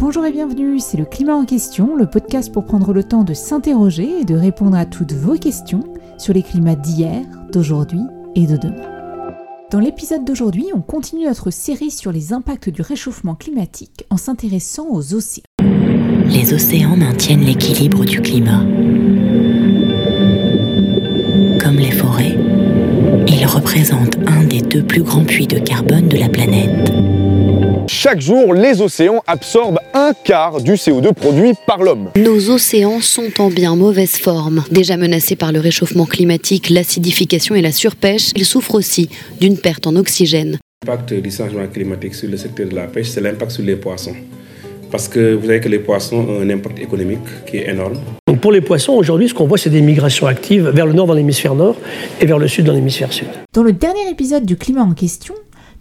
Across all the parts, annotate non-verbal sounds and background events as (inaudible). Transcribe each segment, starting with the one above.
Bonjour et bienvenue, c'est le Climat en question, le podcast pour prendre le temps de s'interroger et de répondre à toutes vos questions sur les climats d'hier, d'aujourd'hui et de demain. Dans l'épisode d'aujourd'hui, on continue notre série sur les impacts du réchauffement climatique en s'intéressant aux océans. Les océans maintiennent l'équilibre du climat. Comme les forêts, ils représentent un des deux plus grands puits de carbone de la planète. Chaque jour, les océans absorbent un quart du CO2 produit par l'homme. Nos océans sont en bien mauvaise forme. Déjà menacés par le réchauffement climatique, l'acidification et la surpêche, ils souffrent aussi d'une perte en oxygène. L'impact du changement climatique sur le secteur de la pêche, c'est l'impact sur les poissons. Parce que vous savez que les poissons ont un impact économique qui est énorme. Donc pour les poissons, aujourd'hui, ce qu'on voit, c'est des migrations actives vers le nord dans l'hémisphère nord et vers le sud dans l'hémisphère sud. Dans le dernier épisode du climat en question,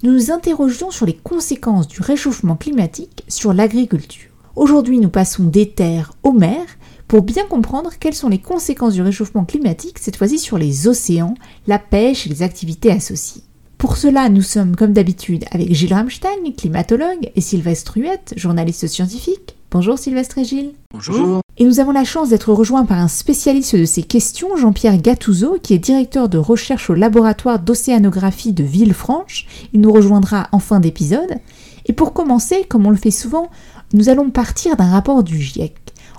nous nous interrogions sur les conséquences du réchauffement climatique sur l'agriculture. Aujourd'hui, nous passons des terres aux mers pour bien comprendre quelles sont les conséquences du réchauffement climatique, cette fois-ci sur les océans, la pêche et les activités associées. Pour cela, nous sommes comme d'habitude avec Gilles Ramstein, climatologue, et Sylvestre Huette, journaliste scientifique. Bonjour Sylvestre et Gilles. Bonjour. Et nous avons la chance d'être rejoints par un spécialiste de ces questions, Jean-Pierre Gattuso, qui est directeur de recherche au laboratoire d'océanographie de Villefranche. Il nous rejoindra en fin d'épisode. Et pour commencer, comme on le fait souvent, nous allons partir d'un rapport du GIEC.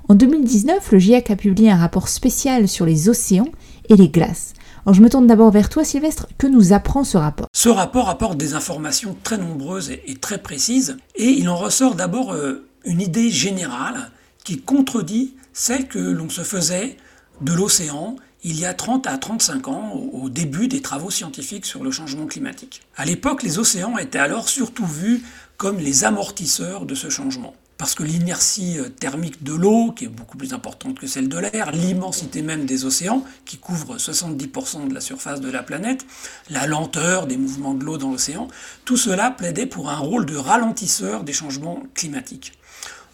En 2019, le GIEC a publié un rapport spécial sur les océans et les glaces. Alors je me tourne d'abord vers toi Sylvestre, que nous apprend ce rapport? Ce rapport apporte des informations très nombreuses et, très précises, et il en ressort d'abord euh, une idée générale qui contredit celle que l'on se faisait de l'océan il y a 30 à 35 ans, au début des travaux scientifiques sur le changement climatique. À l'époque, les océans étaient alors surtout vus comme les amortisseurs de ce changement. Parce que l'inertie euh, thermique de l'eau, qui est beaucoup plus importante que celle de l'air, l'immensité même des océans, qui couvrent 70% de la surface de la planète, la lenteur des mouvements de l'eau dans l'océan, tout cela plaidait pour un rôle de ralentisseur des changements climatiques.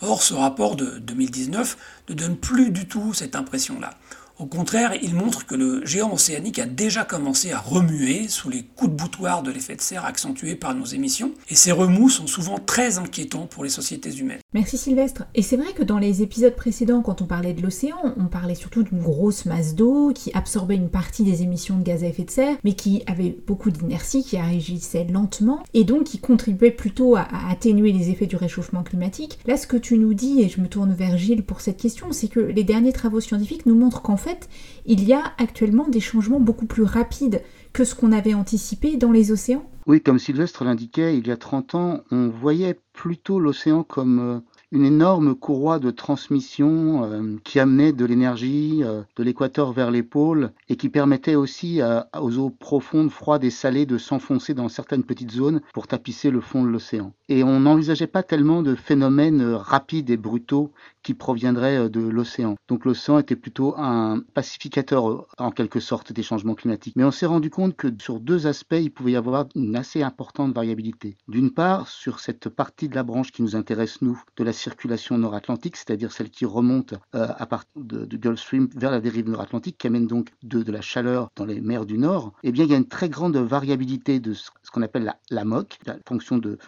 Or, ce rapport de 2019 ne donne plus du tout cette impression-là. Au contraire, il montre que le géant océanique a déjà commencé à remuer sous les coups de boutoir de l'effet de serre accentués par nos émissions, et ces remous sont souvent très inquiétants pour les sociétés humaines. Merci Sylvestre. Et c'est vrai que dans les épisodes précédents, quand on parlait de l'océan, on parlait surtout d'une grosse masse d'eau qui absorbait une partie des émissions de gaz à effet de serre, mais qui avait beaucoup d'inertie, qui agissait lentement, et donc qui contribuait plutôt à, atténuer les effets du réchauffement climatique. Là, ce que tu nous dis, et je me tourne vers Gilles pour cette question, c'est que les derniers travaux scientifiques nous montrent qu'en fait, il y a actuellement des changements beaucoup plus rapides que ce qu'on avait anticipé dans les océans Oui, comme Sylvestre l'indiquait, il y a 30 ans, on voyait plutôt l'océan comme euh, une énorme courroie de transmission euh, qui amenait de l'énergie euh, de l'équateur vers les pôles et qui permettait aussi aux eaux profondes, froides et salées de s'enfoncer dans certaines petites zones pour tapisser le fond de l'océan. Et on n'envisageait pas tellement de phénomènes rapides et brutaux qui proviendraient de l'océan. Donc l'océan était plutôt un pacificateur en quelque sorte des changements climatiques. Mais on s'est rendu compte que sur deux aspects, il pouvait y avoir une assez importante variabilité. D'une part, sur cette partie de la branche qui nous intéresse, nous, de la circulation nord-atlantique, c'est-à-dire celle qui remonte euh, à partir de, Gulf Stream vers la dérive nord-atlantique, qui amène donc de, la chaleur dans les mers du Nord, eh bien, il y a une très grande variabilité de ce, qu'on appelle la, MOC, la fonction de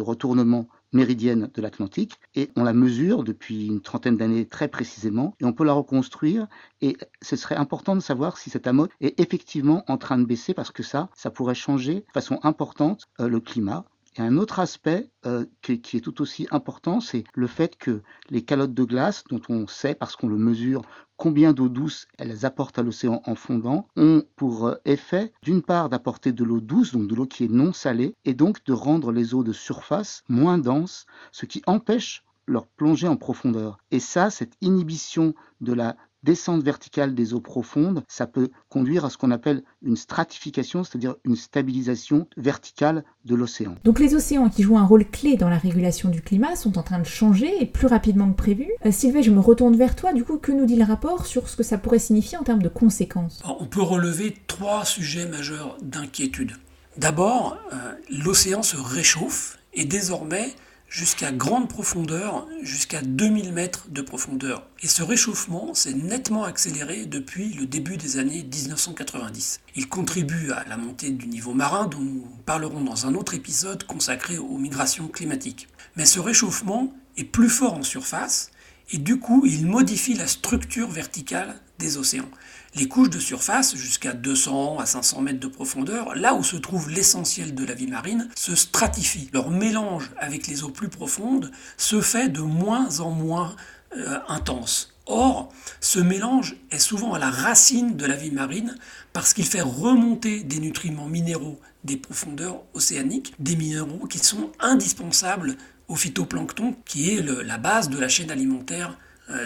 retournement méridienne de l'Atlantique et on la mesure depuis une trentaine d'années très précisément et on peut la reconstruire et ce serait important de savoir si cette amote est effectivement en train de baisser parce que ça, ça pourrait changer de façon importante euh, le climat. Et un autre aspect euh, qui, qui, est tout aussi important, c'est le fait que les calottes de glace, dont on sait, parce qu'on le mesure, combien d'eau douce elles apportent à l'océan en fondant, ont pour euh, effet, d'une part, d'apporter de l'eau douce, donc de l'eau qui est non salée, et donc de rendre les eaux de surface moins denses, ce qui empêche leur plongée en profondeur. Et ça, cette inhibition de la descente verticale des eaux profondes, ça peut conduire à ce qu'on appelle une stratification, c'est-à-dire une stabilisation verticale de l'océan. Donc les océans qui jouent un rôle clé dans la régulation du climat sont en train de changer et plus rapidement que prévu. Euh, Sylvain, je me retourne vers toi. Du coup, que nous dit le rapport sur ce que ça pourrait signifier en termes de conséquences? On peut relever trois sujets majeurs d'inquiétude. D'abord, euh, l'océan se réchauffe et désormais jusqu'à grande profondeur, jusqu'à 2000 mètres de profondeur. Et ce réchauffement s'est nettement accéléré depuis le début des années 1990. Il contribue à la montée du niveau marin dont nous parlerons dans un autre épisode consacré aux migrations climatiques. Mais ce réchauffement est plus fort en surface et du coup il modifie la structure verticale des océans. Les couches de surface, jusqu'à 200 à 500 mètres de profondeur, là où se trouve l'essentiel de la vie marine, se stratifient. Leur mélange avec les eaux plus profondes se fait de moins en moins euh, intense. Or, ce mélange est souvent à la racine de la vie marine parce qu'il fait remonter des nutriments minéraux des profondeurs océaniques, des minéraux qui sont indispensables au phytoplancton, qui est la base de la chaîne alimentaire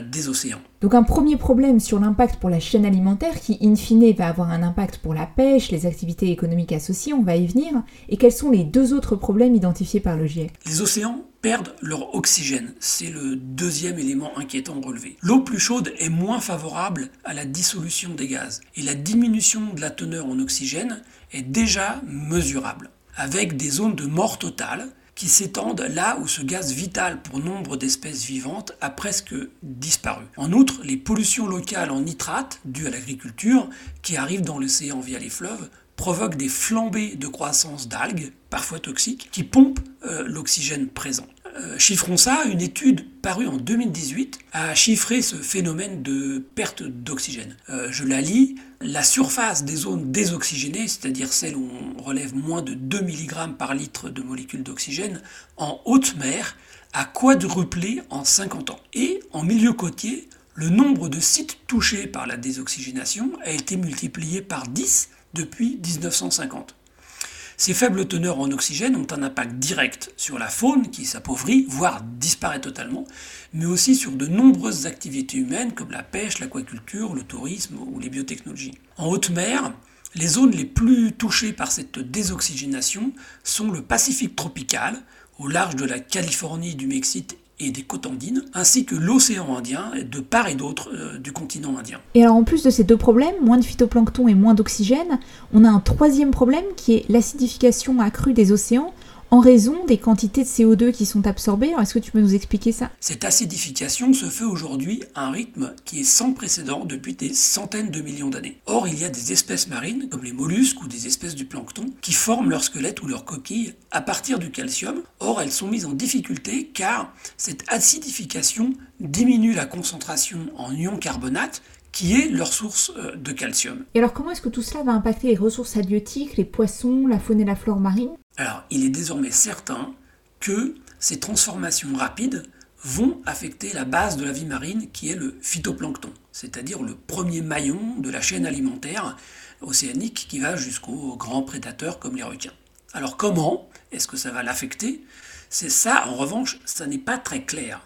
des océans. Donc un premier problème sur l'impact pour la chaîne alimentaire qui in fine va avoir un impact pour la pêche, les activités économiques associées, on va y venir. Et quels sont les deux autres problèmes identifiés par le GIEC Les océans perdent leur oxygène, c'est le deuxième élément inquiétant relevé. L'eau plus chaude est moins favorable à la dissolution des gaz et la diminution de la teneur en oxygène est déjà mesurable, avec des zones de mort totale qui s'étendent là où ce gaz vital pour nombre d'espèces vivantes a presque disparu. En outre, les pollutions locales en nitrate dues à l'agriculture qui arrivent dans l'océan via les fleuves provoquent des flambées de croissance d'algues, parfois toxiques, qui pompent euh, l'oxygène présent. Euh, chiffrons ça, une étude parue en 2018 a chiffré ce phénomène de perte d'oxygène. Euh, je la lis, la surface des zones désoxygénées, c'est-à-dire celles où on relève moins de 2 mg par litre de molécules d'oxygène, en haute mer, a quadruplé en 50 ans. Et en milieu côtier, le nombre de sites touchés par la désoxygénation a été multiplié par 10 depuis 1950. Ces faibles teneurs en oxygène ont un impact direct sur la faune qui s'appauvrit, voire disparaît totalement, mais aussi sur de nombreuses activités humaines comme la pêche, l'aquaculture, le tourisme ou les biotechnologies. En haute mer, les zones les plus touchées par cette désoxygénation sont le Pacifique tropical, au large de la Californie, du Mexique et des côtes andines, ainsi que l'océan Indien, de part et d'autre euh, du continent indien. Et alors en plus de ces deux problèmes, moins de phytoplancton et moins d'oxygène, on a un troisième problème qui est l'acidification accrue des océans en raison des quantités de CO2 qui sont absorbées. Est-ce que tu peux nous expliquer ça? Cette acidification se fait aujourd'hui à un rythme qui est sans précédent depuis des centaines de millions d'années. Or, il y a des espèces marines, comme les mollusques ou des espèces du plancton, qui forment leur squelette ou leur coquille à partir du calcium. Or, elles sont mises en difficulté car cette acidification diminue la concentration en ion carbonate qui est leur source euh, de calcium. Et alors comment est-ce que tout cela va impacter les ressources halieutiques, les poissons, la faune et la flore marine Alors il est désormais certain que ces transformations rapides vont affecter la base de la vie marine qui est le phytoplancton, c'est-à-dire le premier maillon de la chaîne alimentaire océanique qui va jusqu'aux grands prédateurs comme les requins. Alors comment est-ce que ça va l'affecter? C'est ça, en revanche, ça n'est pas très clair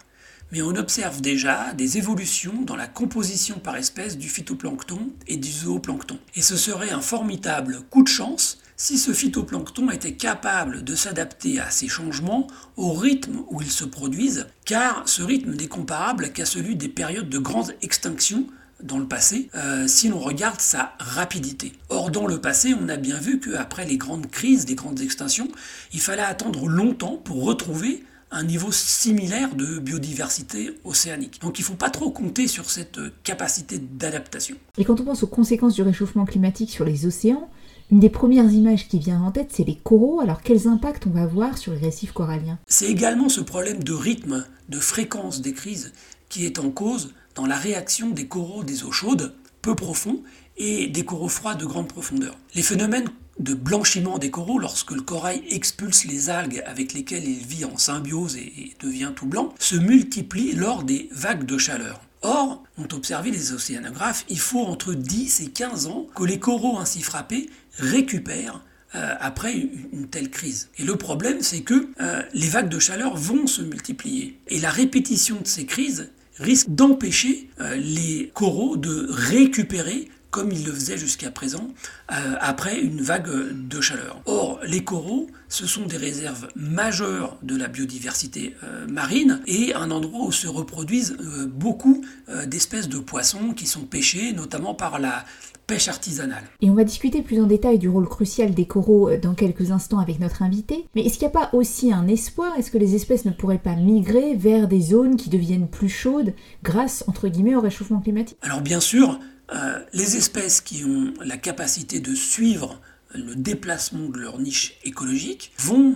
mais on observe déjà des évolutions dans la composition par espèce du phytoplancton et du zooplancton. Et ce serait un formidable coup de chance si ce phytoplancton était capable de s'adapter à ces changements au rythme où ils se produisent, car ce rythme n'est comparable qu'à celui des périodes de grandes extinctions dans le passé, euh, si l'on regarde sa rapidité. Or, dans le passé, on a bien vu qu'après les grandes crises, des grandes extinctions, il fallait attendre longtemps pour retrouver un niveau similaire de biodiversité océanique. Donc il ne faut pas trop compter sur cette capacité d'adaptation. Et quand on pense aux conséquences du réchauffement climatique sur les océans, une des premières images qui vient en tête, c'est les coraux. Alors quels impacts on va avoir sur les récifs coralliens? C'est également ce problème de rythme, de fréquence des crises qui est en cause dans la réaction des coraux des eaux chaudes, peu profonds, et des coraux froids de grande profondeur. Les phénomènes de blanchiment des coraux lorsque le corail expulse les algues avec lesquelles il vit en symbiose et devient tout blanc, se multiplient lors des vagues de chaleur. Or, ont observé les océanographes, il faut entre 10 et 15 ans que les coraux ainsi frappés récupèrent euh, après une telle crise. Et le problème, c'est que euh, les vagues de chaleur vont se multiplier. Et la répétition de ces crises risque d'empêcher euh, les coraux de récupérer comme il le faisait jusqu'à présent, euh, après une vague de chaleur. Or, les coraux, ce sont des réserves majeures de la biodiversité euh, marine et un endroit où se reproduisent beaucoup d'espèces de poissons qui sont pêchés, notamment par la pêche artisanale. Et on va discuter plus en détail du rôle crucial des coraux dans quelques instants avec notre invité. Mais est-ce qu'il n'y a pas aussi un espoir? Est-ce que les espèces ne pourraient pas migrer vers des zones qui deviennent plus chaudes grâce, entre guillemets, au réchauffement climatique? Alors bien sûr, euh, les espèces qui ont la capacité de suivre le déplacement de leur niche écologique vont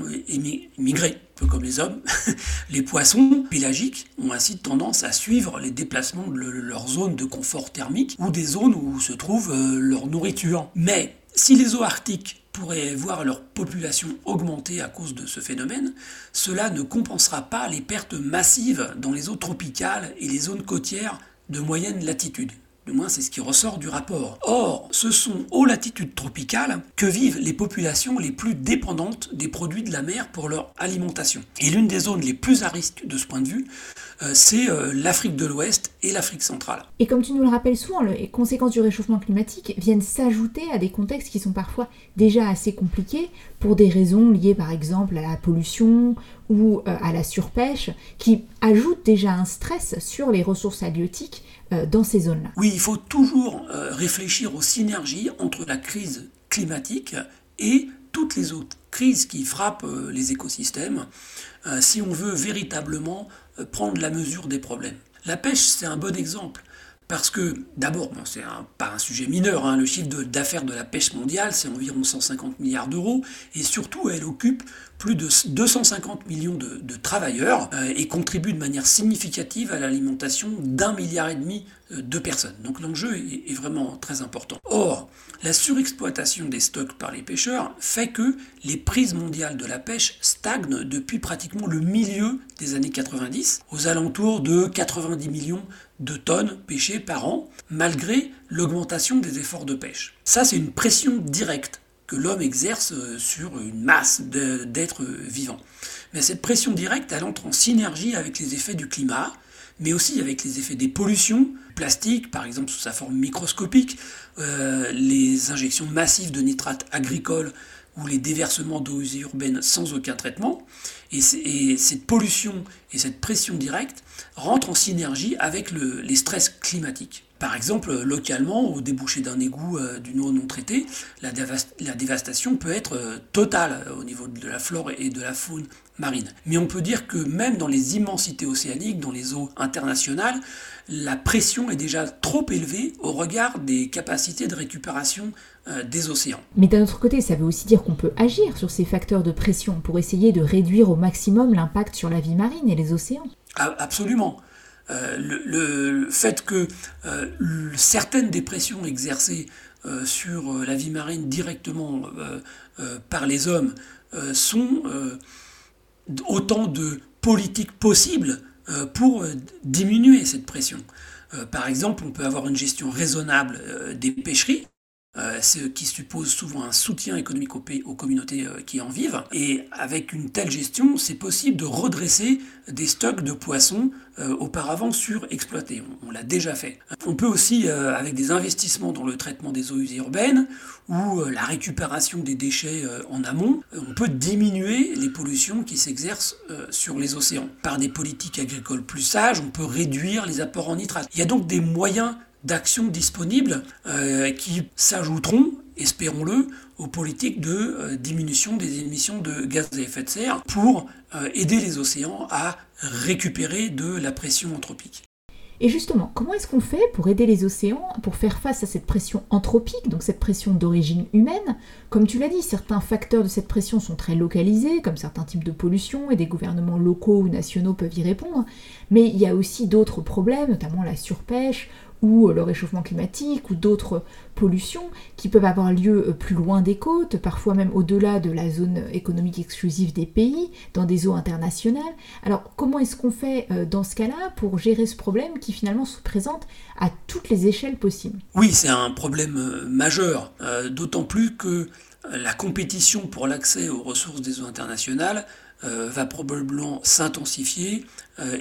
migrer. Peu comme les hommes, (laughs) les poissons pélagiques ont ainsi tendance à suivre les déplacements de leur zone de confort thermique ou des zones où se trouve euh, leur nourriture. Mais si les eaux arctiques pourraient voir leur population augmenter à cause de ce phénomène, cela ne compensera pas les pertes massives dans les eaux tropicales et les zones côtières de moyenne latitude. Du moins, c'est ce qui ressort du rapport. Or, ce sont aux latitudes tropicales que vivent les populations les plus dépendantes des produits de la mer pour leur alimentation. Et l'une des zones les plus à risque de ce point de vue, c'est euh, l'Afrique de l'Ouest et l'Afrique centrale. Et comme tu nous le rappelles souvent, les conséquences du réchauffement climatique viennent s'ajouter à des contextes qui sont parfois déjà assez compliqués pour des raisons liées par exemple à la pollution ou euh, à la surpêche, qui ajoutent déjà un stress sur les ressources halieutiques euh, dans ces zones-là. Oui, il faut toujours euh, réfléchir aux synergies entre la crise climatique et toutes les autres crises qui frappent euh, les écosystèmes si on veut véritablement prendre la mesure des problèmes. La pêche, c'est un bon exemple. Parce que, d'abord, c'est pas un sujet mineur, hein, le chiffre d'affaires de, la pêche mondiale, c'est environ 150 milliards d'euros, et surtout, elle occupe plus de 250 millions de, travailleurs euh, et contribue de manière significative à l'alimentation d'un milliard et demi euh, de personnes. Donc l'enjeu est, est, vraiment très important. Or, la surexploitation des stocks par les pêcheurs fait que les prises mondiales de la pêche stagnent depuis pratiquement le milieu des années 90, aux alentours de 90 millions de tonnes pêchées par an, malgré l'augmentation des efforts de pêche. Ça, c'est une pression directe que l'homme exerce euh, sur une masse d'êtres vivants. Mais cette pression directe, elle entre en synergie avec les effets du climat, mais aussi avec les effets des pollutions, plastiques, par exemple sous sa forme microscopique, euh, les injections massives de nitrates agricoles ou les déversements d'eau urbaines sans aucun traitement. Et, cette pollution et cette pression directe rentrent en synergie avec les stress climatiques. Par exemple, localement, au débouché d'un égout euh, d'une eau non traitée, la, dévastation peut être euh, totale euh, au niveau de la flore et de la faune marine. Mais on peut dire que même dans les immensités océaniques, dans les eaux internationales, la pression est déjà trop élevée au regard des capacités de récupération des océans. Mais d'un autre côté, ça veut aussi dire qu'on peut agir sur ces facteurs de pression pour essayer de réduire au maximum l'impact sur la vie marine et les océans. Absolument. Euh, le, fait que euh, certaines des pressions exercées euh, sur la vie marine directement par les hommes sont autant de politiques possibles pour diminuer cette pression. par exemple, on peut avoir une gestion raisonnable des pêcheries, ce qui suppose souvent un soutien économique aux, aux communautés euh, qui en vivent. Et avec une telle gestion, c'est possible de redresser des stocks de poissons euh, auparavant surexploités. On, l'a déjà fait. On peut aussi, avec des investissements dans le traitement des eaux urbaines ou la récupération des déchets en amont, on peut diminuer les pollutions qui s'exercent sur les océans. Par des politiques agricoles plus sages, on peut réduire les apports en nitrate. Il y a donc des moyens d'actions disponibles euh, qui s'ajouteront, espérons-le, aux politiques de euh, diminution des émissions de gaz à effet de serre pour euh, aider les océans à récupérer de la pression anthropique. Et justement, comment est-ce qu'on fait pour aider les océans, pour faire face à cette pression anthropique, donc cette pression d'origine humaine? Comme tu l'as dit, certains facteurs de cette pression sont très localisés, comme certains types de pollution, et des gouvernements locaux ou nationaux peuvent y répondre. Mais il y a aussi d'autres problèmes, notamment la surpêche ou le réchauffement climatique ou d'autres pollutions qui peuvent avoir lieu euh, plus loin des côtes, parfois même au-delà de la zone économique exclusive des pays, dans des eaux internationales. Alors comment est-ce qu'on fait euh, dans ce cas-là pour gérer ce problème qui finalement se présente à toutes les échelles possibles? Oui, c'est un problème euh, majeur, d'autant plus que la compétition pour l'accès aux ressources des eaux internationales va probablement s'intensifier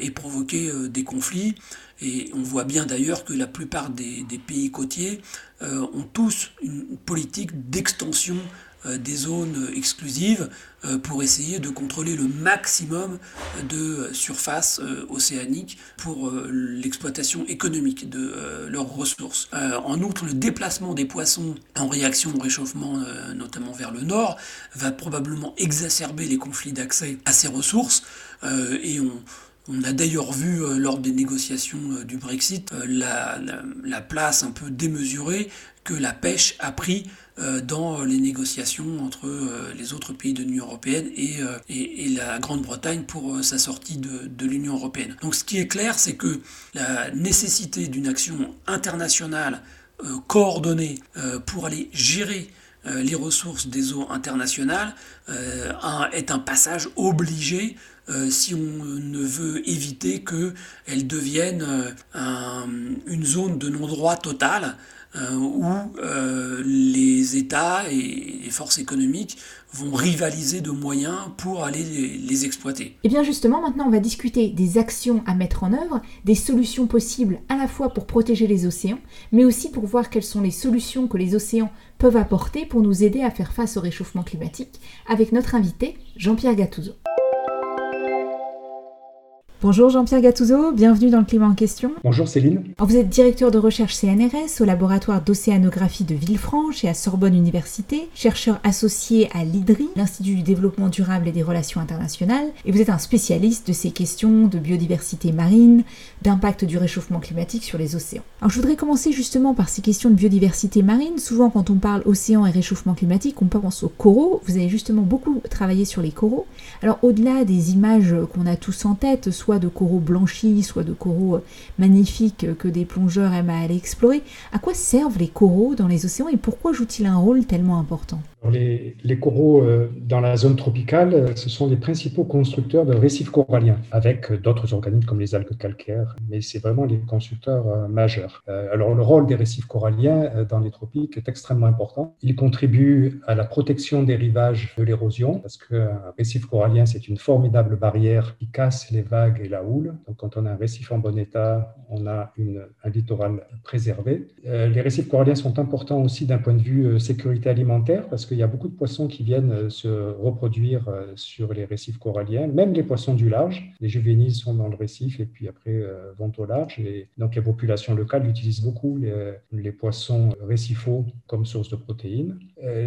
et provoquer des conflits. Et on voit bien d'ailleurs que la plupart des, pays côtiers euh, ont tous une politique d'extension euh, des zones exclusives euh, pour essayer de contrôler le maximum de surface océanique pour l'exploitation économique de leurs ressources. en outre, le déplacement des poissons en réaction au réchauffement, notamment vers le nord, va probablement exacerber les conflits d'accès à ces ressources et on a d'ailleurs vu euh, lors des négociations euh, du Brexit euh, la, place un peu démesurée que la pêche a pris euh, dans les négociations entre euh, les autres pays de l'Union européenne et, et, la Grande-Bretagne pour sa sortie de, l'Union européenne. Donc ce qui est clair, c'est que la nécessité d'une action internationale coordonnée pour aller gérer les ressources des eaux internationales est un passage obligé euh, si on ne veut éviter qu'elle devienne euh, une zone de non-droit total euh, où les États et les forces économiques vont rivaliser de moyens pour aller les, les, exploiter. Et eh bien justement, maintenant on va discuter des actions à mettre en œuvre, des solutions possibles à la fois pour protéger les océans, mais aussi pour voir quelles sont les solutions que les océans peuvent apporter pour nous aider à faire face au réchauffement climatique, avec notre invité Jean-Pierre Gattuso. Bonjour Jean-Pierre Gattuso, bienvenue dans le climat en question. Bonjour Céline. vous êtes directeur de recherche CNRS au laboratoire d'océanographie de Villefranche et à Sorbonne Université, chercheur associé à l'IDRI, l'Institut du développement durable et des relations internationales, et vous êtes un spécialiste de ces questions de biodiversité marine, d'impact du réchauffement climatique sur les océans. Alors je voudrais commencer justement par ces questions de biodiversité marine. Souvent quand on parle océan et réchauffement climatique, on pense aux coraux. Vous avez justement beaucoup travaillé sur les coraux. Alors au-delà des images qu'on a tous en tête, soit de coraux blanchis, soit de coraux euh, magnifiques que des plongeurs aiment à aller explorer. À quoi servent les coraux dans les océans et pourquoi jouent-ils un rôle tellement important? Les, coraux euh, dans la zone tropicale, euh, ce sont les principaux constructeurs de récifs coralliens, avec d'autres organismes comme les algues calcaires, mais c'est vraiment les constructeurs euh, majeurs. alors le rôle des récifs coralliens dans les tropiques est extrêmement important. Ils contribuent à la protection des rivages de l'érosion, parce qu'un récif corallien, c'est une formidable barrière qui casse les vagues et la houle. Donc quand on a un récif en bon état, on a une, un littoral préservé. les récifs coralliens sont importants aussi d'un point de vue sécurité alimentaire, parce que il y a beaucoup de poissons qui viennent euh, se reproduire euh, sur les récifs coralliens, même les poissons du large. Les juvéniles sont dans le récif et puis après euh, vont au large. Et donc les populations locales utilisent beaucoup les, poissons récifaux comme source de protéines.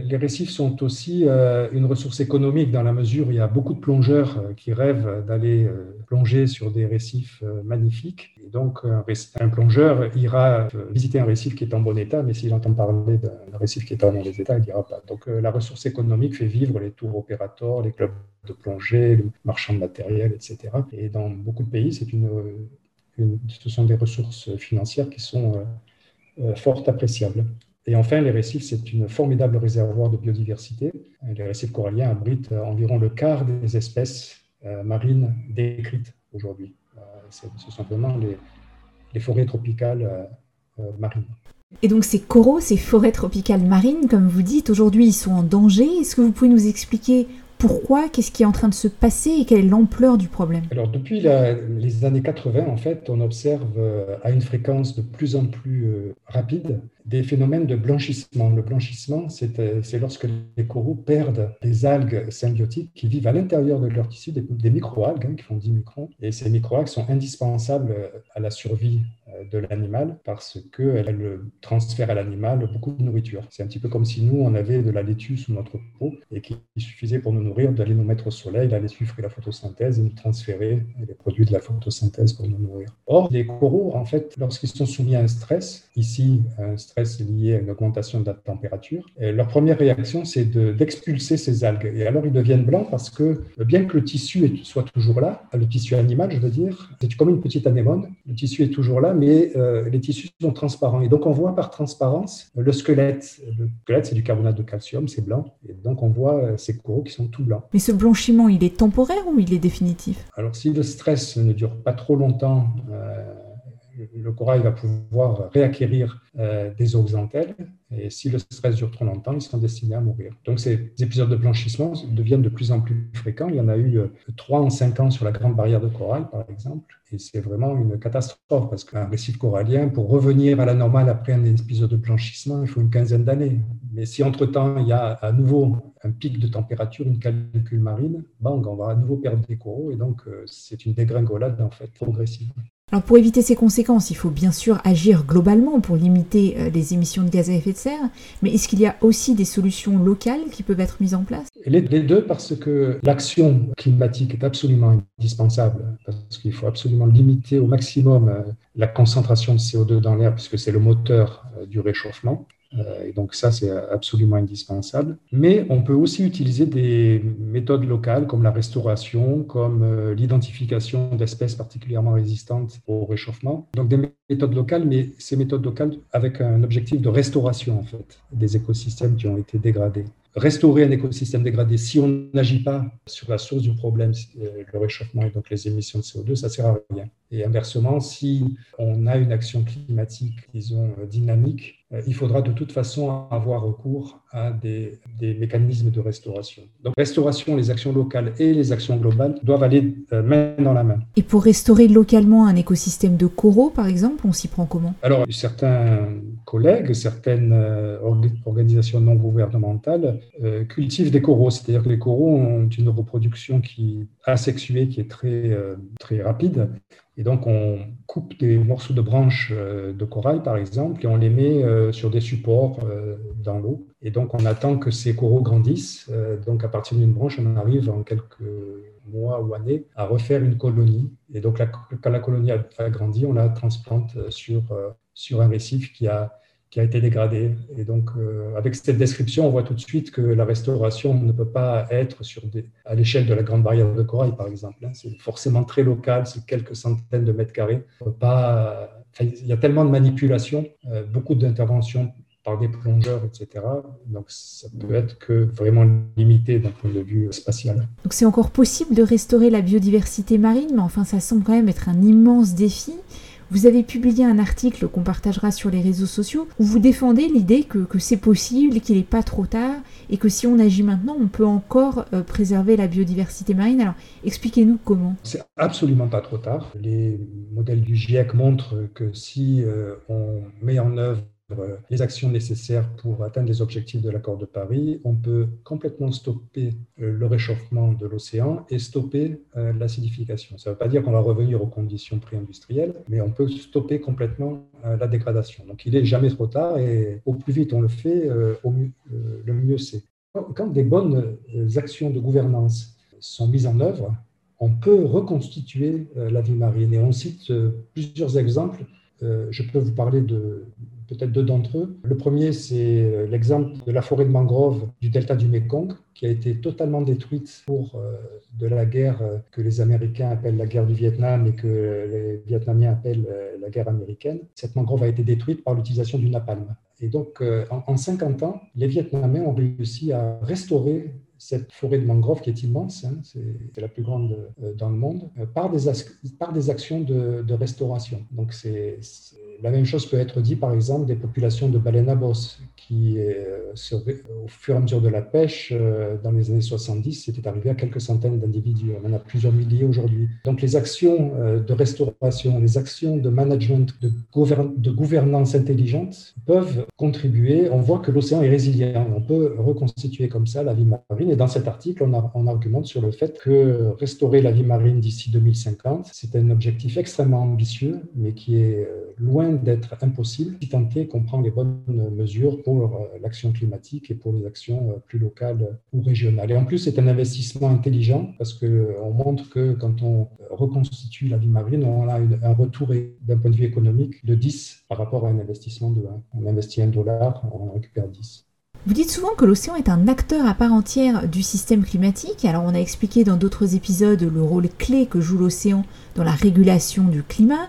Les récifs sont aussi une ressource économique dans la mesure où il y a beaucoup de plongeurs qui rêvent d'aller plonger sur des récifs magnifiques. Donc un, plongeur ira visiter un récif qui est en bon état, mais s'il entend parler d'un récif qui est en mauvais état, il n'ira pas. Donc la ressource économique fait vivre les tours opérateurs, les clubs de plongée, les marchands de matériel, etc. Et dans beaucoup de pays, c'est une, ce sont des ressources financières qui sont euh, euh, fort appréciables. Et enfin, les récifs, c'est une formidable réservoir de biodiversité. Les récifs coralliens abritent environ le quart des espèces euh, marines décrites aujourd'hui. c'est simplement les, les forêts tropicales marines. Et donc ces coraux, ces forêts tropicales marines, comme vous dites, aujourd'hui ils sont en danger. Est-ce que vous pouvez nous expliquer pourquoi, qu'est-ce qui est en train de se passer et quelle est l'ampleur du problème? Alors depuis les années 80, en fait, on observe euh, à une fréquence de plus en plus euh, rapide des phénomènes de blanchissement. Le blanchissement, c'est euh, lorsque les coraux perdent des algues symbiotiques qui vivent à l'intérieur de leur tissu, des, microalgues hein, qui font 10 microns. Et ces microalgues sont indispensables à la survie de l'animal parce qu'elle transfère à l'animal beaucoup de nourriture. C'est un petit peu comme si nous, on avait de la laitue sous notre peau et qu'il suffisait pour nous nourrir d'aller nous mettre au soleil, la laitue ferait la photosynthèse et nous transférer les produits de la photosynthèse pour nous nourrir. Or, les coraux, en fait, lorsqu'ils sont soumis à un stress, ici, un stress lié à une augmentation de la température, leur première réaction, c'est d'expulser ces algues. Et alors, ils deviennent blancs parce que, bien que le tissu soit toujours là, le tissu animal, je veux dire, c'est comme une petite anémone, le tissu est toujours là, mais euh, les tissus sont transparents. Et donc, on voit par transparence le squelette. Le squelette, c'est du carbonate de calcium, c'est blanc. Et donc, on voit euh, ces coraux qui sont tout blancs. Mais ce blanchiment, il est temporaire ou il est définitif? Alors, si le stress ne dure pas trop longtemps, euh, le corail va pouvoir réacquérir euh, des os et si le stress dure trop longtemps, ils sont destinés à mourir. Donc ces épisodes de blanchissement deviennent de plus en plus fréquents. Il y en a eu euh, trois en cinq ans sur la grande barrière de corail, par exemple, et c'est vraiment une catastrophe parce qu'un récif corallien, pour revenir à la normale après un épisode de blanchissement, il faut une quinzaine d'années. Mais si entre-temps, il y a à nouveau un pic de température, une canicule marine, bang, on va à nouveau perdre des coraux et donc euh, c'est une dégringolade en fait progressive. Alors pour éviter ces conséquences, il faut bien sûr agir globalement pour limiter euh, les émissions de gaz à effet de serre, mais est-ce qu'il y a aussi des solutions locales qui peuvent être mises en place? Les, deux, parce que l'action climatique est absolument indispensable, parce qu'il faut absolument limiter au maximum euh, la concentration de CO2 dans l'air, puisque c'est le moteur euh, du réchauffement. Euh, et donc ça, c'est absolument indispensable. Mais on peut aussi utiliser des méthodes locales comme la restauration, comme euh, l'identification d'espèces particulièrement résistantes au réchauffement. Donc des méthodes locales, mais ces méthodes locales avec un objectif de restauration en fait des écosystèmes qui ont été dégradés restaurer un écosystème dégradé, si on n'agit pas sur la source du problème, euh, le réchauffement et donc les émissions de CO2, ça ne sert à rien. Et inversement, si on a une action climatique, disons, dynamique, il faudra de toute façon avoir recours à des, mécanismes de restauration. Donc, restauration, les actions locales et les actions globales doivent aller euh, main dans la main. Et pour restaurer localement un écosystème de coraux, par exemple, on s'y prend comment? Alors, certains collègues, certaines organisations non gouvernementales cultivent des coraux, c'est-à-dire que les coraux ont une reproduction qui asexuée, qui est très, très rapide et donc, on coupe des morceaux de branches euh, de corail, par exemple, et on les met euh, sur des supports euh, dans l'eau. Et donc, on attend que ces coraux grandissent. Donc, à partir d'une branche, on arrive en quelques mois ou années à refaire une colonie. Et donc, quand la colonie a, grandi, on la transplante sur, sur un récif qui a qui a été dégradé. Et donc, euh, avec cette description, on voit tout de suite que la restauration ne peut pas être sur à l'échelle de la Grande Barrière de Corail, par exemple. Hein. C'est forcément très local, c'est quelques centaines de mètres carrés. il y a tellement de manipulations, euh, beaucoup d'interventions par des plongeurs, etc. Donc, ça peut être que vraiment limité d'un point de vue spatial. Donc, c'est encore possible de restaurer la biodiversité marine, mais enfin, ça semble quand même être un immense défi. Vous avez publié un article qu'on partagera sur les réseaux sociaux où vous défendez l'idée que, c'est possible, qu'il n'est pas trop tard et que si on agit maintenant, on peut encore euh, préserver la biodiversité marine. Alors expliquez-nous comment. C'est absolument pas trop tard. Les modèles du GIEC montrent que si euh, on met en œuvre les actions nécessaires pour atteindre les objectifs de l'accord de Paris, on peut complètement stopper euh, le réchauffement de l'océan et stopper euh, l'acidification. Ça ne veut pas dire qu'on va revenir aux conditions pré-industrielles, mais on peut stopper complètement la dégradation. Donc il n'est jamais trop tard et au plus vite on le fait, le mieux c'est. Quand des bonnes actions de gouvernance sont mises en œuvre, on peut reconstituer la vie marine. Et on cite plusieurs exemples. Je peux vous parler de, peut-être deux d'entre eux. Le premier, c'est euh, l'exemple de la forêt de mangrove du delta du Mekong, qui a été totalement détruite pour euh, de la guerre euh, que les Américains appellent la guerre du Vietnam et que les Vietnamiens appellent la guerre américaine. Cette mangrove a été détruite par l'utilisation du napalm. Et donc, en 50 ans, les Vietnamiens ont réussi à restaurer cette forêt de mangrove qui est immense, hein, c'est la plus grande dans le monde, par des, par des actions de, restauration. Donc c'est la même chose peut être dit, par exemple, des populations de bosse, qui, euh, au fur et à mesure de la pêche, euh, dans les années 70, c'était arrivé à quelques centaines d'individus. On en a plusieurs milliers aujourd'hui. Donc, les actions euh, de restauration, les actions de management, de, gouvernance intelligente peuvent contribuer. On voit que l'océan est résilient. On peut reconstituer comme ça la vie marine. Et dans cet article, on argumente sur le fait que restaurer la vie marine d'ici 2050, c'est un objectif extrêmement ambitieux, mais qui est loin d'être impossible si tant est qu'on prend les bonnes mesures pour euh, l'action climatique et pour les actions euh, plus locales ou régionales. Et en plus, c'est un investissement intelligent parce qu'on euh, montre que quand on reconstitue la vie marine, on a un retour d'un point de vue économique de 10 par rapport à un investissement de 1. On investit un dollar, on récupère 10. Vous dites souvent que l'océan est un acteur à part entière du système climatique. Alors on a expliqué dans d'autres épisodes le rôle clé que joue l'océan dans la régulation du climat.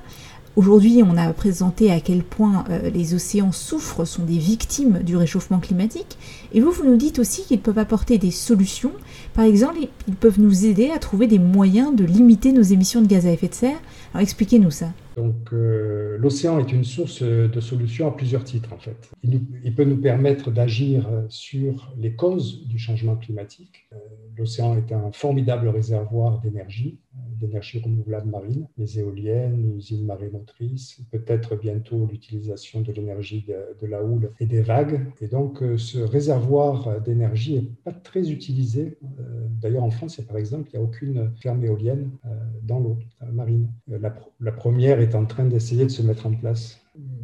Aujourd'hui, on a présenté à quel point euh, les océans souffrent, sont des victimes du réchauffement climatique. Et vous, vous nous dites aussi qu'ils peuvent apporter des solutions. Par exemple, ils peuvent nous aider à trouver des moyens de limiter nos émissions de gaz à effet de serre. Alors expliquez-nous ça. Donc euh, l'océan est une source de solutions à plusieurs titres en fait. Il, peut nous permettre d'agir sur les causes du changement climatique. Euh, l'océan est un formidable réservoir d'énergie d'énergie renouvelable marine, les éoliennes, les usines marémotrices, peut-être bientôt l'utilisation de l'énergie de, la houle et des vagues. Et donc, euh, ce réservoir d'énergie n'est pas très utilisé. Euh, d'ailleurs, en France, par exemple, il n'y a aucune ferme éolienne euh, dans l'eau marine. La, première est en train d'essayer de se mettre en place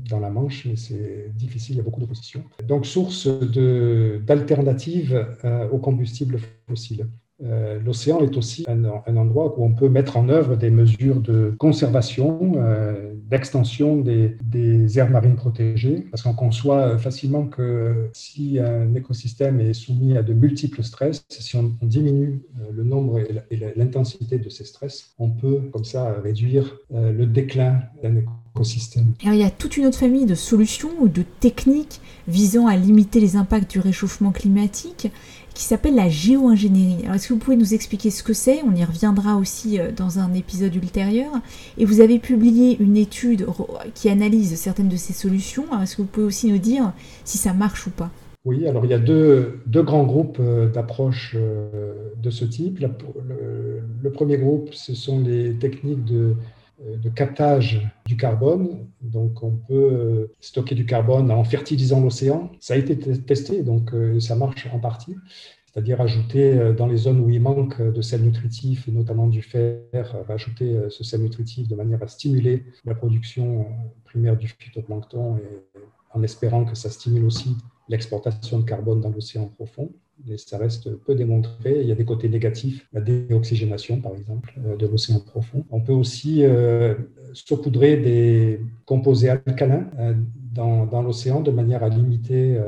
dans la Manche, mais c'est difficile, il y a beaucoup d'opposition. Donc, source d'alternatives aux combustibles fossiles. Euh, l'océan est aussi un, endroit où on peut mettre en œuvre des mesures de conservation, euh, d'extension des, des, aires marines protégées, parce qu'on conçoit facilement que si un écosystème est soumis à de multiples stress, si on, diminue le nombre et l'intensité de ces stress, on peut comme ça réduire le déclin d'un écosystème. Alors, il y a toute une autre famille de solutions ou de techniques visant à limiter les impacts du réchauffement climatique qui s'appelle la géo-ingénierie. Alors est-ce que vous pouvez nous expliquer ce que c'est? On y reviendra aussi euh, dans un épisode ultérieur. Et vous avez publié une étude qui analyse certaines de ces solutions. est-ce que vous pouvez aussi nous dire si ça marche ou pas? Oui, alors il y a deux, deux grands groupes euh, d'approches euh, de ce type. Le, premier groupe, ce sont les techniques de, de captage du carbone. Donc, on peut stocker du carbone en fertilisant l'océan. Ça a été testé, donc ça marche en partie c'est-à-dire ajouter euh, dans les zones où il manque de sel nutritif, notamment du fer, ajouter euh, ce sel nutritif de manière à stimuler la production euh, primaire du phytoplancton et en espérant que ça stimule aussi l'exportation de carbone dans l'océan profond. Mais ça reste peu démontré. Il y a des côtés négatifs, la déoxygénation par exemple de l'océan profond. On peut aussi saupoudrer des composés alcalins dans, dans l'océan de manière à limiter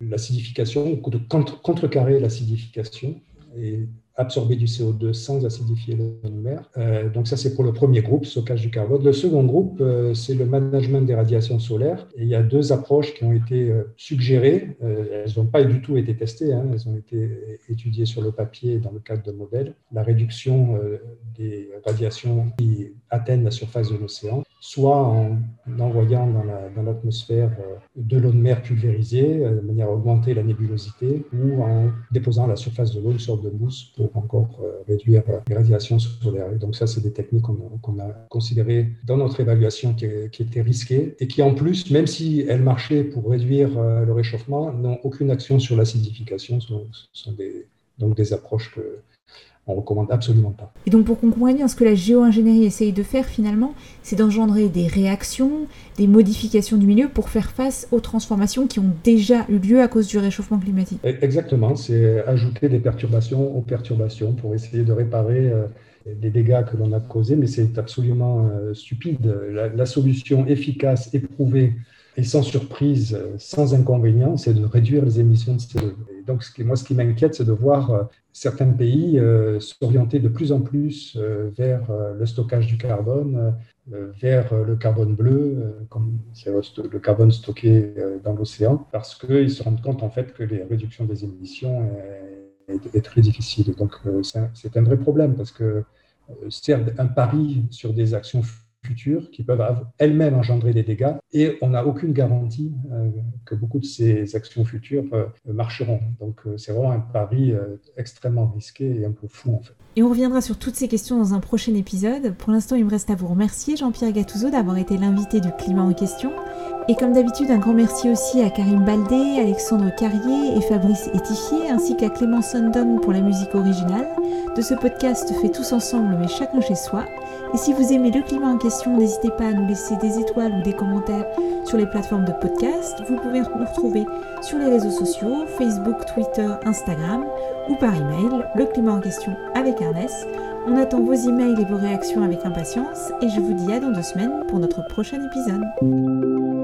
l'acidification, de contrecarrer l'acidification absorber du CO2 sans acidifier mer. Euh, donc ça, c'est pour le premier groupe, stockage du carbone. Le second groupe, euh, c'est le management des radiations solaires. Et il y a deux approches qui ont été euh, suggérées. elles n'ont pas du tout été testées, hein. elles ont été étudiées sur le papier dans le cadre de modèles. La réduction des radiations qui atteignent la surface de l'océan soit en envoyant dans l'atmosphère euh, de l'eau de mer pulvérisée euh, de manière à augmenter la nébulosité ou en déposant à la surface de l'eau une sorte de mousse pour encore euh, réduire les radiations solaires. Et donc ça, c'est des techniques qu'on a, considérées dans notre évaluation qui, étaient risquées et qui en plus, même si elles marchaient pour réduire le réchauffement, n'ont aucune action sur l'acidification. Ce sont, donc des approches que on recommande absolument pas. Et donc pour qu'on comprenne bien, ce que la géo-ingénierie essaye de faire finalement, c'est d'engendrer des réactions, des modifications du milieu pour faire face aux transformations qui ont déjà eu lieu à cause du réchauffement climatique. E-, exactement, c'est ajouter des perturbations aux perturbations pour essayer de réparer euh, les dégâts que l'on a causés, mais c'est absolument euh, stupide. La, solution efficace, éprouvée et sans surprise, sans inconvénient, c'est de réduire les émissions de CO2. donc, ce qui, moi, ce qui m'inquiète, c'est de voir euh, certains pays euh, s'orienter de plus en plus euh, vers le stockage du carbone, vers le carbone bleu, comme c'est le carbone stocké dans l'océan, parce qu'ils se rendent compte en fait que les réductions des émissions est très difficile. Donc, c'est un vrai problème parce que c'est un pari sur des actions futures qui peuvent elles-mêmes engendrer des dégâts et on n'a aucune garantie euh, que beaucoup de ces actions futures euh, marcheront. Donc euh, c'est vraiment un pari extrêmement risqué et un peu fou en fait. Et on reviendra sur toutes ces questions dans un prochain épisode. Pour l'instant, il me reste à vous remercier Jean-Pierre Gattuso d'avoir été l'invité du climat en question. Et comme d'habitude, un grand merci aussi à Karim Baldé, Alexandre Carrier et Fabrice Étifier, ainsi qu'à Clément Sundon pour la musique originale. De ce podcast fait tous ensemble mais chacun chez soi. Et si vous aimez le climat en question, n'hésitez pas à nous laisser des étoiles ou des commentaires sur les plateformes de podcast. Vous pouvez nous retrouver sur les réseaux sociaux, Facebook, Twitter, Instagram ou par email, le climat en question avec un S. On attend vos emails et vos réactions avec impatience et je vous dis à dans deux semaines pour notre prochain épisode.